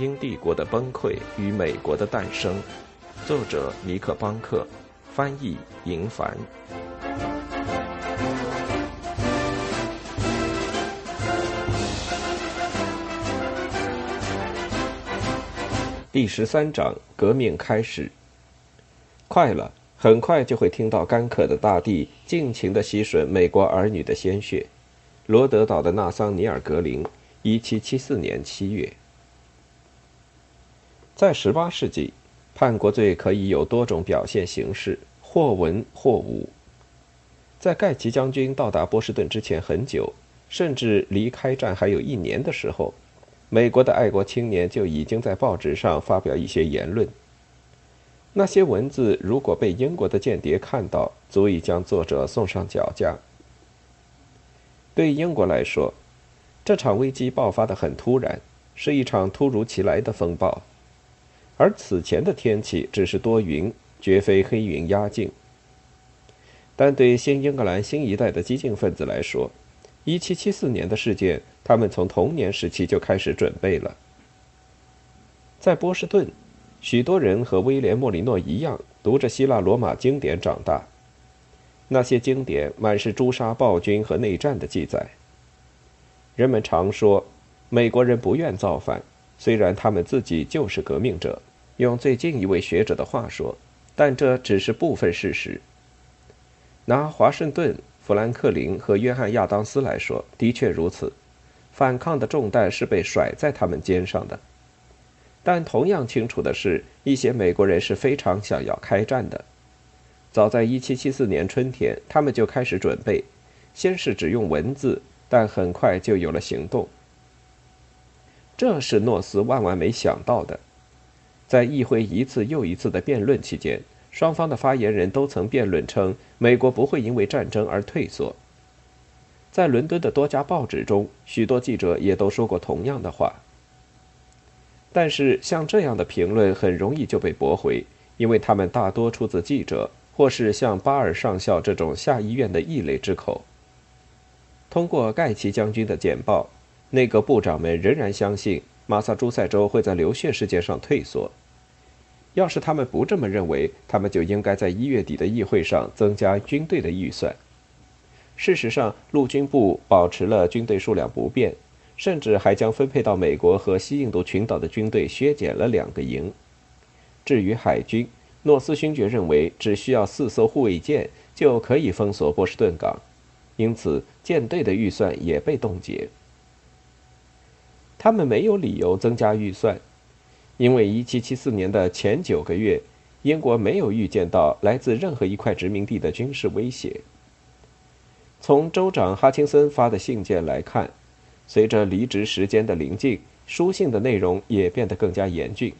英帝国的崩溃与美国的诞生，作者尼克·邦克，翻译银凡。第十三章：革命开始。快了，很快就会听到干渴的大地尽情的吸吮美国儿女的鲜血。罗德岛的纳桑尼尔·格林，一七七四年七月。在十八世纪，叛国罪可以有多种表现形式，或文或武。在盖奇将军到达波士顿之前很久，甚至离开战还有一年的时候。美国的爱国青年就已经在报纸上发表一些言论。那些文字如果被英国的间谍看到，足以将作者送上绞架。对英国来说，这场危机爆发的很突然，是一场突如其来的风暴，而此前的天气只是多云，绝非黑云压境。但对新英格兰新一代的激进分子来说，一七七四年的事件，他们从童年时期就开始准备了。在波士顿，许多人和威廉·莫里诺一样，读着希腊罗马经典长大。那些经典满是诛杀暴君和内战的记载。人们常说，美国人不愿造反，虽然他们自己就是革命者。用最近一位学者的话说，但这只是部分事实。拿华盛顿。富兰克林和约翰·亚当斯来说，的确如此。反抗的重担是被甩在他们肩上的。但同样清楚的是，一些美国人是非常想要开战的。早在1774年春天，他们就开始准备，先是只用文字，但很快就有了行动。这是诺斯万万没想到的。在议会一次又一次的辩论期间。双方的发言人都曾辩论称，美国不会因为战争而退缩。在伦敦的多家报纸中，许多记者也都说过同样的话。但是，像这样的评论很容易就被驳回，因为他们大多出自记者或是像巴尔上校这种下议院的异类之口。通过盖奇将军的简报，内阁部长们仍然相信马萨诸塞州会在流血事件上退缩。要是他们不这么认为，他们就应该在一月底的议会上增加军队的预算。事实上，陆军部保持了军队数量不变，甚至还将分配到美国和西印度群岛的军队削减了两个营。至于海军，诺斯勋爵认为只需要四艘护卫舰就可以封锁波士顿港，因此舰队的预算也被冻结。他们没有理由增加预算。因为1774年的前九个月，英国没有预见到来自任何一块殖民地的军事威胁。从州长哈钦森发的信件来看，随着离职时间的临近，书信的内容也变得更加严峻。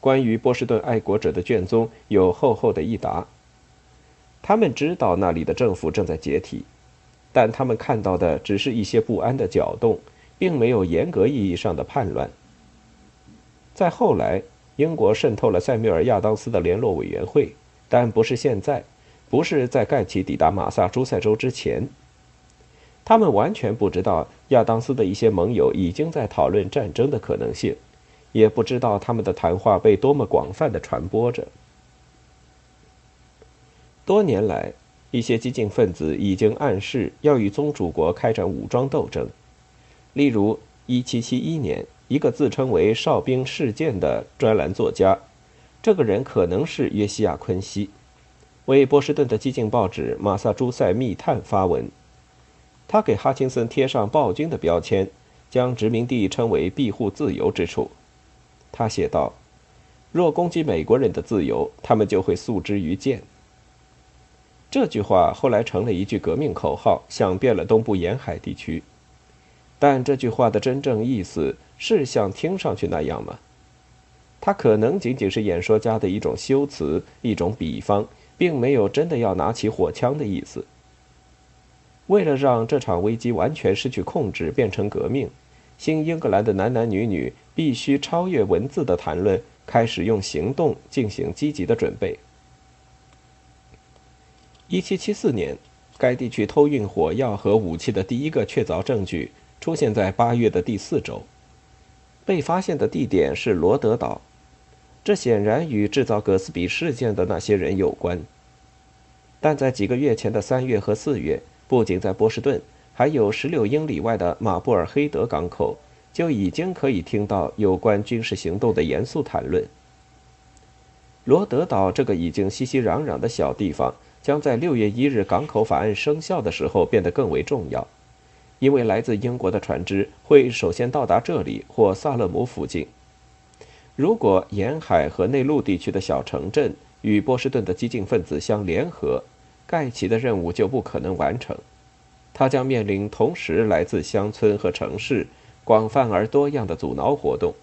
关于波士顿爱国者的卷宗有厚厚的一沓。他们知道那里的政府正在解体，但他们看到的只是一些不安的搅动，并没有严格意义上的叛乱。在后来，英国渗透了塞缪尔·亚当斯的联络委员会，但不是现在，不是在盖奇抵达马萨诸塞州之前。他们完全不知道亚当斯的一些盟友已经在讨论战争的可能性，也不知道他们的谈话被多么广泛的传播着。多年来，一些激进分子已经暗示要与宗主国开展武装斗争，例如1771年。一个自称为“哨兵事件”的专栏作家，这个人可能是约西亚·昆西，为波士顿的激进报纸《马萨诸塞密探》发文。他给哈钦森贴上暴君的标签，将殖民地称为庇护自由之处。他写道：“若攻击美国人的自由，他们就会诉之于剑。”这句话后来成了一句革命口号，响遍了东部沿海地区。但这句话的真正意思。是像听上去那样吗？它可能仅仅是演说家的一种修辞，一种比方，并没有真的要拿起火枪的意思。为了让这场危机完全失去控制，变成革命，新英格兰的男男女女必须超越文字的谈论，开始用行动进行积极的准备。1774年，该地区偷运火药和武器的第一个确凿证据出现在八月的第四周。被发现的地点是罗德岛，这显然与制造葛斯比事件的那些人有关。但在几个月前的三月和四月，不仅在波士顿，还有十六英里外的马布尔黑德港口，就已经可以听到有关军事行动的严肃谈论。罗德岛这个已经熙熙攘攘的小地方，将在六月一日港口法案生效的时候变得更为重要。因为来自英国的船只会首先到达这里或萨勒姆附近。如果沿海和内陆地区的小城镇与波士顿的激进分子相联合，盖奇的任务就不可能完成。他将面临同时来自乡村和城市广泛而多样的阻挠活动。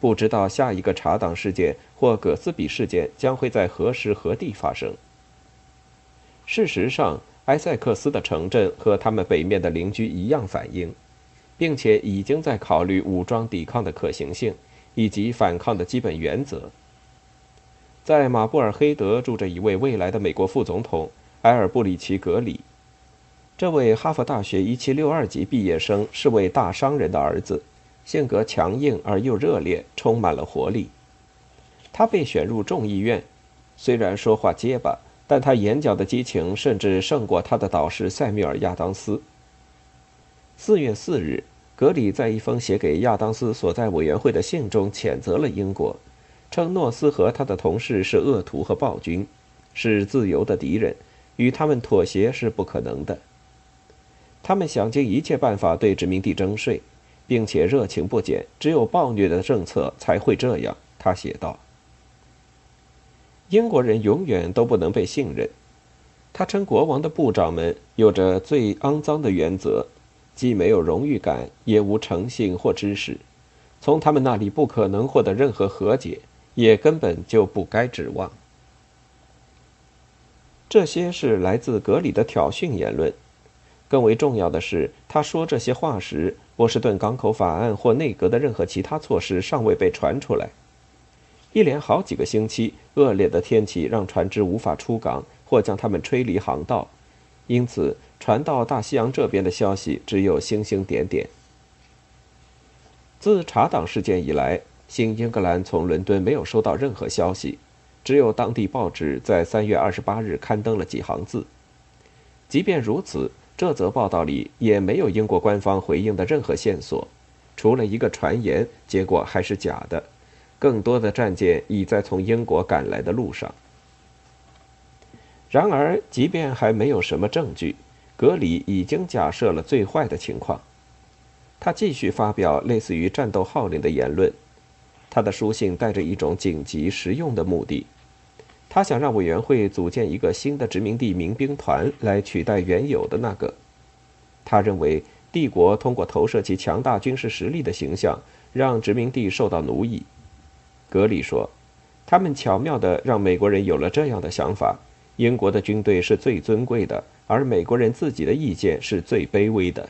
不知道下一个查党事件或葛斯比事件将会在何时何地发生。事实上。埃塞克斯的城镇和他们北面的邻居一样反应，并且已经在考虑武装抵抗的可行性以及反抗的基本原则。在马布尔黑德住着一位未来的美国副总统埃尔布里奇·格里。这位哈佛大学1762级毕业生是位大商人的儿子，性格强硬而又热烈，充满了活力。他被选入众议院，虽然说话结巴。但他演讲的激情甚至胜过他的导师塞缪尔·亚当斯。四月四日，格里在一封写给亚当斯所在委员会的信中谴责了英国，称诺斯和他的同事是恶徒和暴君，是自由的敌人，与他们妥协是不可能的。他们想尽一切办法对殖民地征税，并且热情不减，只有暴虐的政策才会这样。他写道。英国人永远都不能被信任，他称国王的部长们有着最肮脏的原则，既没有荣誉感，也无诚信或知识，从他们那里不可能获得任何和解，也根本就不该指望。这些是来自格里的挑衅言论。更为重要的是，他说这些话时，波士顿港口法案或内阁的任何其他措施尚未被传出来。一连好几个星期，恶劣的天气让船只无法出港或将它们吹离航道，因此传到大西洋这边的消息只有星星点点。自查党事件以来，新英格兰从伦敦没有收到任何消息，只有当地报纸在三月二十八日刊登了几行字。即便如此，这则报道里也没有英国官方回应的任何线索，除了一个传言，结果还是假的。更多的战舰已在从英国赶来的路上。然而，即便还没有什么证据，格里已经假设了最坏的情况。他继续发表类似于战斗号令的言论。他的书信带着一种紧急实用的目的。他想让委员会组建一个新的殖民地民兵团来取代原有的那个。他认为，帝国通过投射其强大军事实力的形象，让殖民地受到奴役。格里说：“他们巧妙地让美国人有了这样的想法：英国的军队是最尊贵的，而美国人自己的意见是最卑微的。”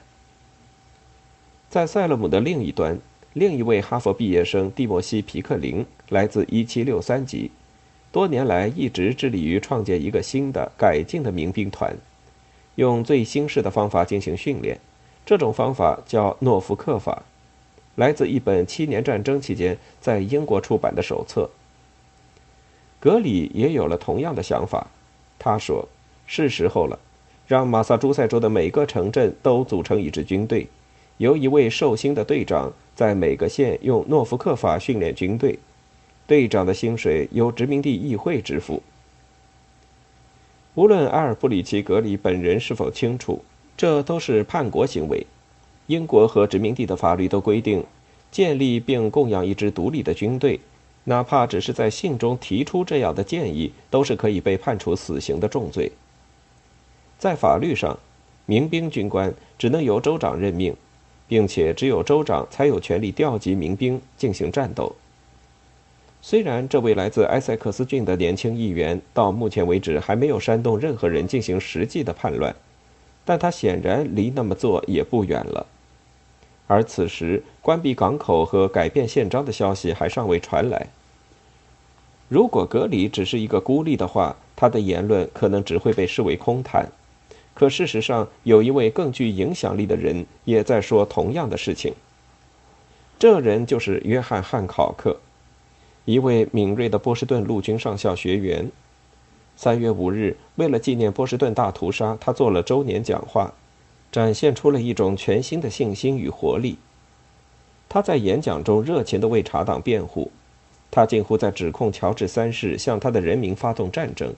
在塞勒姆的另一端，另一位哈佛毕业生蒂莫西·皮克林来自1763级，多年来一直致力于创建一个新的、改进的民兵团，用最新式的方法进行训练。这种方法叫诺福克法。来自一本七年战争期间在英国出版的手册。格里也有了同样的想法，他说：“是时候了，让马萨诸塞州的每个城镇都组成一支军队，由一位寿星的队长在每个县用诺福克法训练军队，队长的薪水由殖民地议会支付。”无论阿尔布里奇·格里本人是否清楚，这都是叛国行为。英国和殖民地的法律都规定，建立并供养一支独立的军队，哪怕只是在信中提出这样的建议，都是可以被判处死刑的重罪。在法律上，民兵军官只能由州长任命，并且只有州长才有权利调集民兵进行战斗。虽然这位来自埃塞克斯郡的年轻议员到目前为止还没有煽动任何人进行实际的叛乱，但他显然离那么做也不远了。而此时，关闭港口和改变宪章的消息还尚未传来。如果格里只是一个孤立的话，他的言论可能只会被视为空谈。可事实上，有一位更具影响力的人也在说同样的事情。这人就是约翰·汉考克，一位敏锐的波士顿陆军上校学员。三月五日，为了纪念波士顿大屠杀，他做了周年讲话，展现出了一种全新的信心与活力。他在演讲中热情地为茶党辩护，他近乎在指控乔治三世向他的人民发动战争。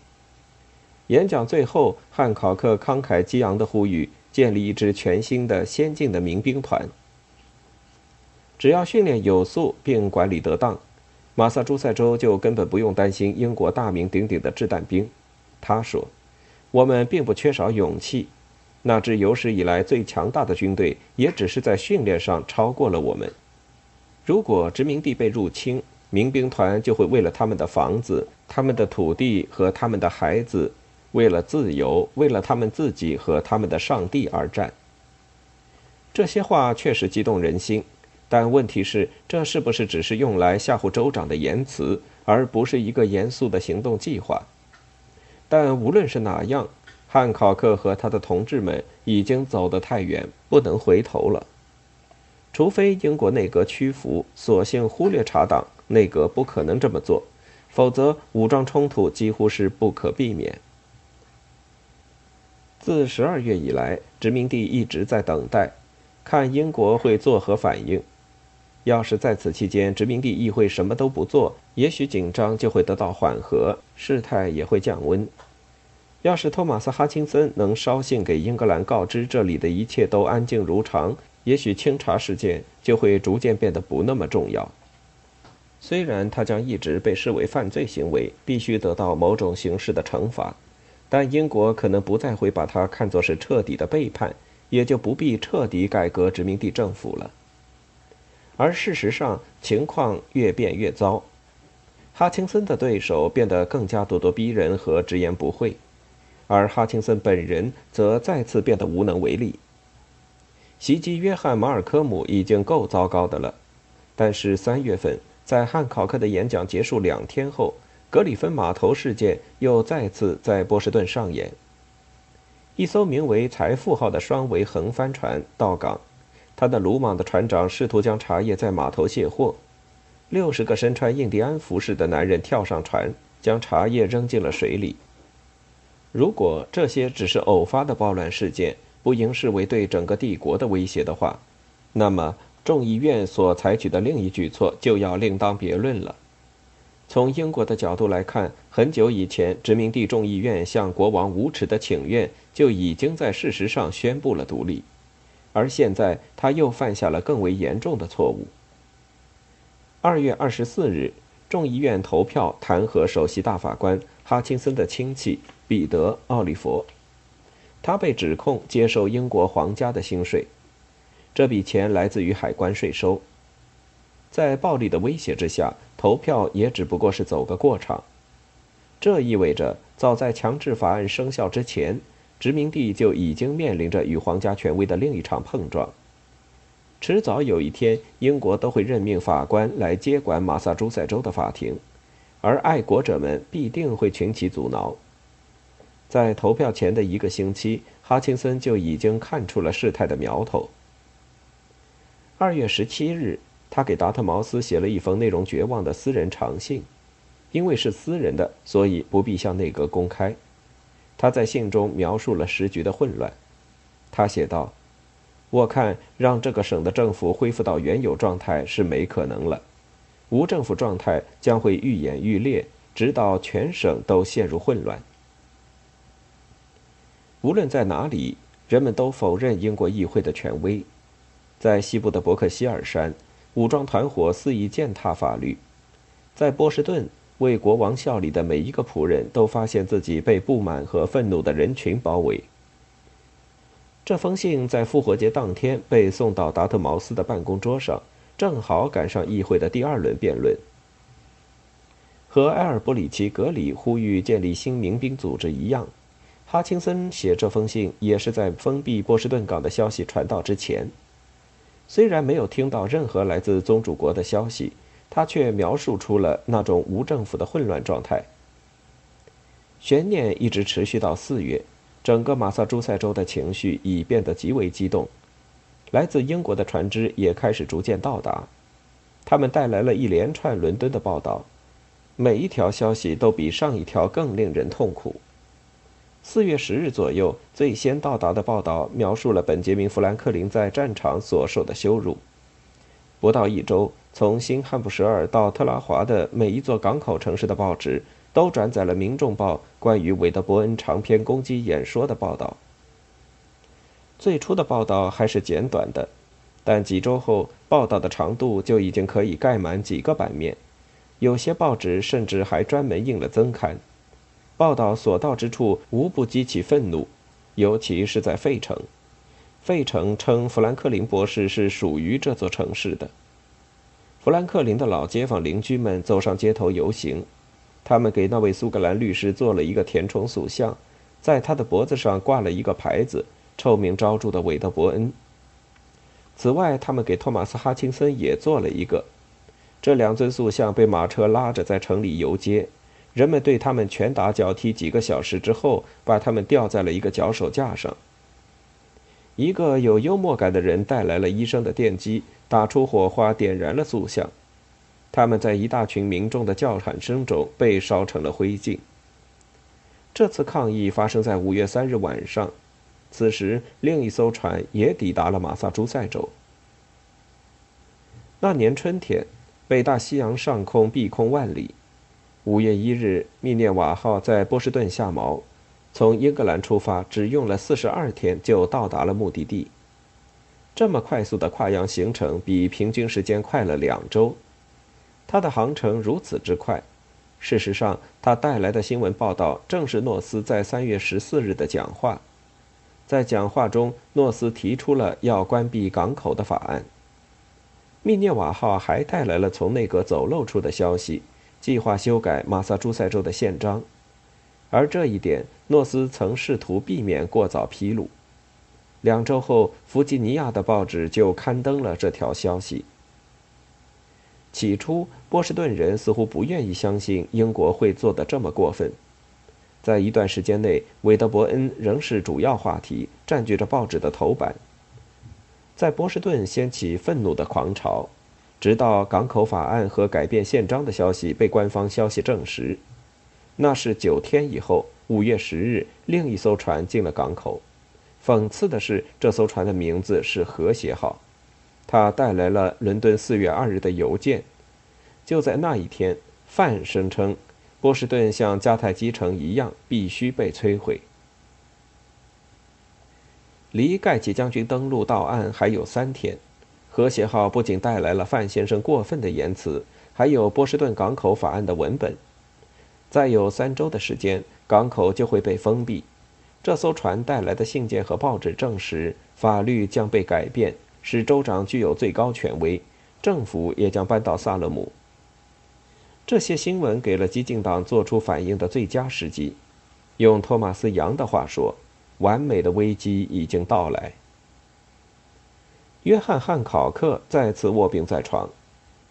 演讲最后，汉考克慷慨激昂地呼吁建立一支全新的、先进的民兵团。只要训练有素并管理得当。马萨诸塞州就根本不用担心英国大名鼎鼎的掷弹兵，他说：“我们并不缺少勇气，那支有史以来最强大的军队也只是在训练上超过了我们。如果殖民地被入侵，民兵团就会为了他们的房子、他们的土地和他们的孩子，为了自由，为了他们自己和他们的上帝而战。”这些话确实激动人心。但问题是，这是不是只是用来吓唬州长的言辞，而不是一个严肃的行动计划？但无论是哪样，汉考克和他的同志们已经走得太远，不能回头了。除非英国内阁屈服，索性忽略查党，内阁不可能这么做，否则武装冲突几乎是不可避免。自十二月以来，殖民地一直在等待，看英国会作何反应。要是在此期间殖民地议会什么都不做，也许紧张就会得到缓和，事态也会降温。要是托马斯·哈钦森能捎信给英格兰告知这里的一切都安静如常，也许清查事件就会逐渐变得不那么重要。虽然他将一直被视为犯罪行为，必须得到某种形式的惩罚，但英国可能不再会把它看作是彻底的背叛，也就不必彻底改革殖民地政府了。而事实上，情况越变越糟。哈钦森的对手变得更加咄咄逼人和直言不讳，而哈钦森本人则再次变得无能为力。袭击约翰·马尔科姆已经够糟糕的了，但是三月份，在汉考克的演讲结束两天后，格里芬码头事件又再次在波士顿上演。一艘名为“财富号”的双桅横帆船到港。他的鲁莽的船长试图将茶叶在码头卸货，六十个身穿印第安服饰的男人跳上船，将茶叶扔进了水里。如果这些只是偶发的暴乱事件，不应视为对整个帝国的威胁的话，那么众议院所采取的另一举措就要另当别论了。从英国的角度来看，很久以前殖民地众议院向国王无耻的请愿，就已经在事实上宣布了独立。而现在，他又犯下了更为严重的错误。二月二十四日，众议院投票弹劾首席大法官哈钦森的亲戚彼得·奥利弗，他被指控接受英国皇家的薪水，这笔钱来自于海关税收。在暴力的威胁之下，投票也只不过是走个过场。这意味着，早在强制法案生效之前。殖民地就已经面临着与皇家权威的另一场碰撞。迟早有一天，英国都会任命法官来接管马萨诸塞州的法庭，而爱国者们必定会群起阻挠。在投票前的一个星期，哈钦森就已经看出了事态的苗头。二月十七日，他给达特茅斯写了一封内容绝望的私人长信，因为是私人的，所以不必向内阁公开。他在信中描述了时局的混乱。他写道：“我看让这个省的政府恢复到原有状态是没可能了，无政府状态将会愈演愈烈，直到全省都陷入混乱。无论在哪里，人们都否认英国议会的权威。在西部的伯克希尔山，武装团伙肆意践踏法律；在波士顿。”为国王效力的每一个仆人都发现自己被不满和愤怒的人群包围。这封信在复活节当天被送到达特茅斯的办公桌上，正好赶上议会的第二轮辩论。和埃尔伯里奇·格里呼吁建立新民兵组织一样，哈钦森写这封信也是在封闭波士顿港的消息传到之前。虽然没有听到任何来自宗主国的消息。他却描述出了那种无政府的混乱状态。悬念一直持续到四月，整个马萨诸塞州的情绪已变得极为激动。来自英国的船只也开始逐渐到达，他们带来了一连串伦敦的报道，每一条消息都比上一条更令人痛苦。四月十日左右，最先到达的报道描述了本杰明·富兰克林在战场所受的羞辱。不到一周，从新汉布什尔到特拉华的每一座港口城市的报纸都转载了《民众报》关于韦德伯恩长篇攻击演说的报道。最初的报道还是简短的，但几周后，报道的长度就已经可以盖满几个版面，有些报纸甚至还专门印了增刊。报道所到之处，无不激起愤怒，尤其是在费城。费城称富兰克林博士是属于这座城市的。富兰克林的老街坊邻居们走上街头游行，他们给那位苏格兰律师做了一个填充塑像，在他的脖子上挂了一个牌子，臭名昭著的韦德伯恩。此外，他们给托马斯·哈钦森也做了一个。这两尊塑像被马车拉着在城里游街。人们对他们拳打脚踢几个小时之后，把他们吊在了一个脚手架上。一个有幽默感的人带来了医生的电击，打出火花，点燃了塑像。他们在一大群民众的叫喊声中被烧成了灰烬。这次抗议发生在五月三日晚上，此时另一艘船也抵达了马萨诸塞州。那年春天，北大西洋上空碧空万里。五月一日，密涅瓦号在波士顿下锚，从英格兰出发，只用了四十二天就到达了目的地。这么快速的跨洋行程，比平均时间快了两周。它的航程如此之快，事实上，它带来的新闻报道正是诺斯在三月十四日的讲话。在讲话中，诺斯提出了要关闭港口的法案。密涅瓦号还带来了从内阁走漏出的消息。计划修改马萨诸塞州的宪章，而这一点诺斯曾试图避免过早披露。两周后，弗吉尼亚的报纸就刊登了这条消息。起初，波士顿人似乎不愿意相信英国会做得这么过分。在一段时间内，韦德伯恩仍是主要话题，占据着报纸的头版，在波士顿掀起愤怒的狂潮。直到港口法案和改变宪章的消息被官方消息证实，那是九天以后，五月十日，另一艘船进了港口。讽刺的是，这艘船的名字是“和谐号”，它带来了伦敦四月二日的邮件。就在那一天，范声称，波士顿像迦太基城一样必须被摧毁。离盖奇将军登陆到岸还有三天。和谐号不仅带来了范先生过分的言辞，还有波士顿港口法案的文本。再有三周的时间，港口就会被封闭。这艘船带来的信件和报纸证实，法律将被改变，使州长具有最高权威，政府也将搬到萨勒姆。这些新闻给了激进党做出反应的最佳时机。用托马斯·杨的话说：“完美的危机已经到来。”约翰·汉考克再次卧病在床，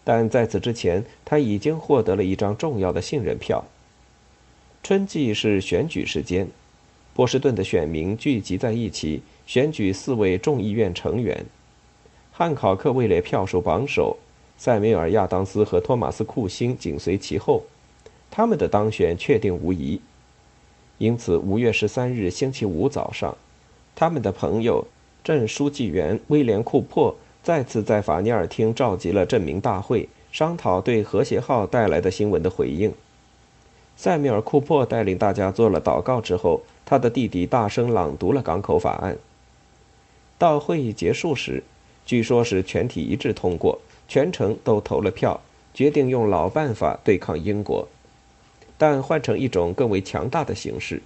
但在此之前，他已经获得了一张重要的信任票。春季是选举时间，波士顿的选民聚集在一起选举四位众议院成员。汉考克位列票数榜首，塞缪尔·亚当斯和托马斯·库辛紧随其后，他们的当选确定无疑。因此，五月十三日星期五早上，他们的朋友。镇书记员威廉·库珀再次在法尼尔厅召集了镇民大会，商讨对和谐号带来的新闻的回应。塞米尔·库珀带领大家做了祷告之后，他的弟弟大声朗读了港口法案。到会议结束时，据说是全体一致通过，全城都投了票，决定用老办法对抗英国，但换成一种更为强大的形式。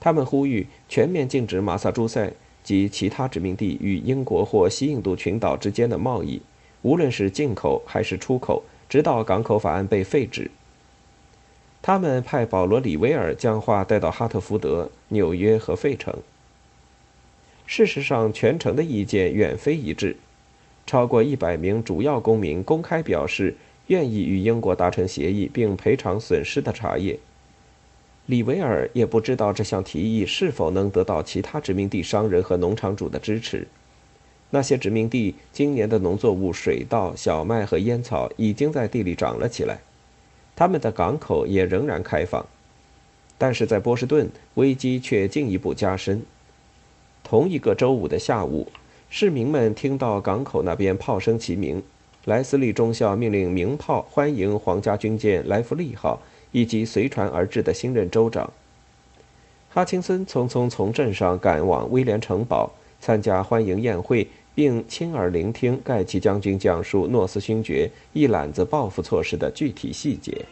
他们呼吁全面禁止马萨诸塞。及其他殖民地与英国或西印度群岛之间的贸易，无论是进口还是出口，直到港口法案被废止。他们派保罗·里维尔将话带到哈特福德、纽约和费城。事实上，全城的意见远非一致，超过一百名主要公民公开表示愿意与英国达成协议并赔偿损失的茶叶。里维尔也不知道这项提议是否能得到其他殖民地商人和农场主的支持，那些殖民地今年的农作物水稻、小麦和烟草已经在地里长了起来，他们的港口也仍然开放。但是在波士顿，危机却进一步加深。同一个周五的下午，市民们听到港口那边炮声齐鸣，莱斯利中校命令鸣炮欢迎皇家军舰莱弗利号以及随船而至的新任州长。哈钦森匆匆从镇上赶往威廉城堡参加欢迎宴会。并亲耳聆听盖奇将军讲述诺斯勋爵一揽子报复措施的具体细节。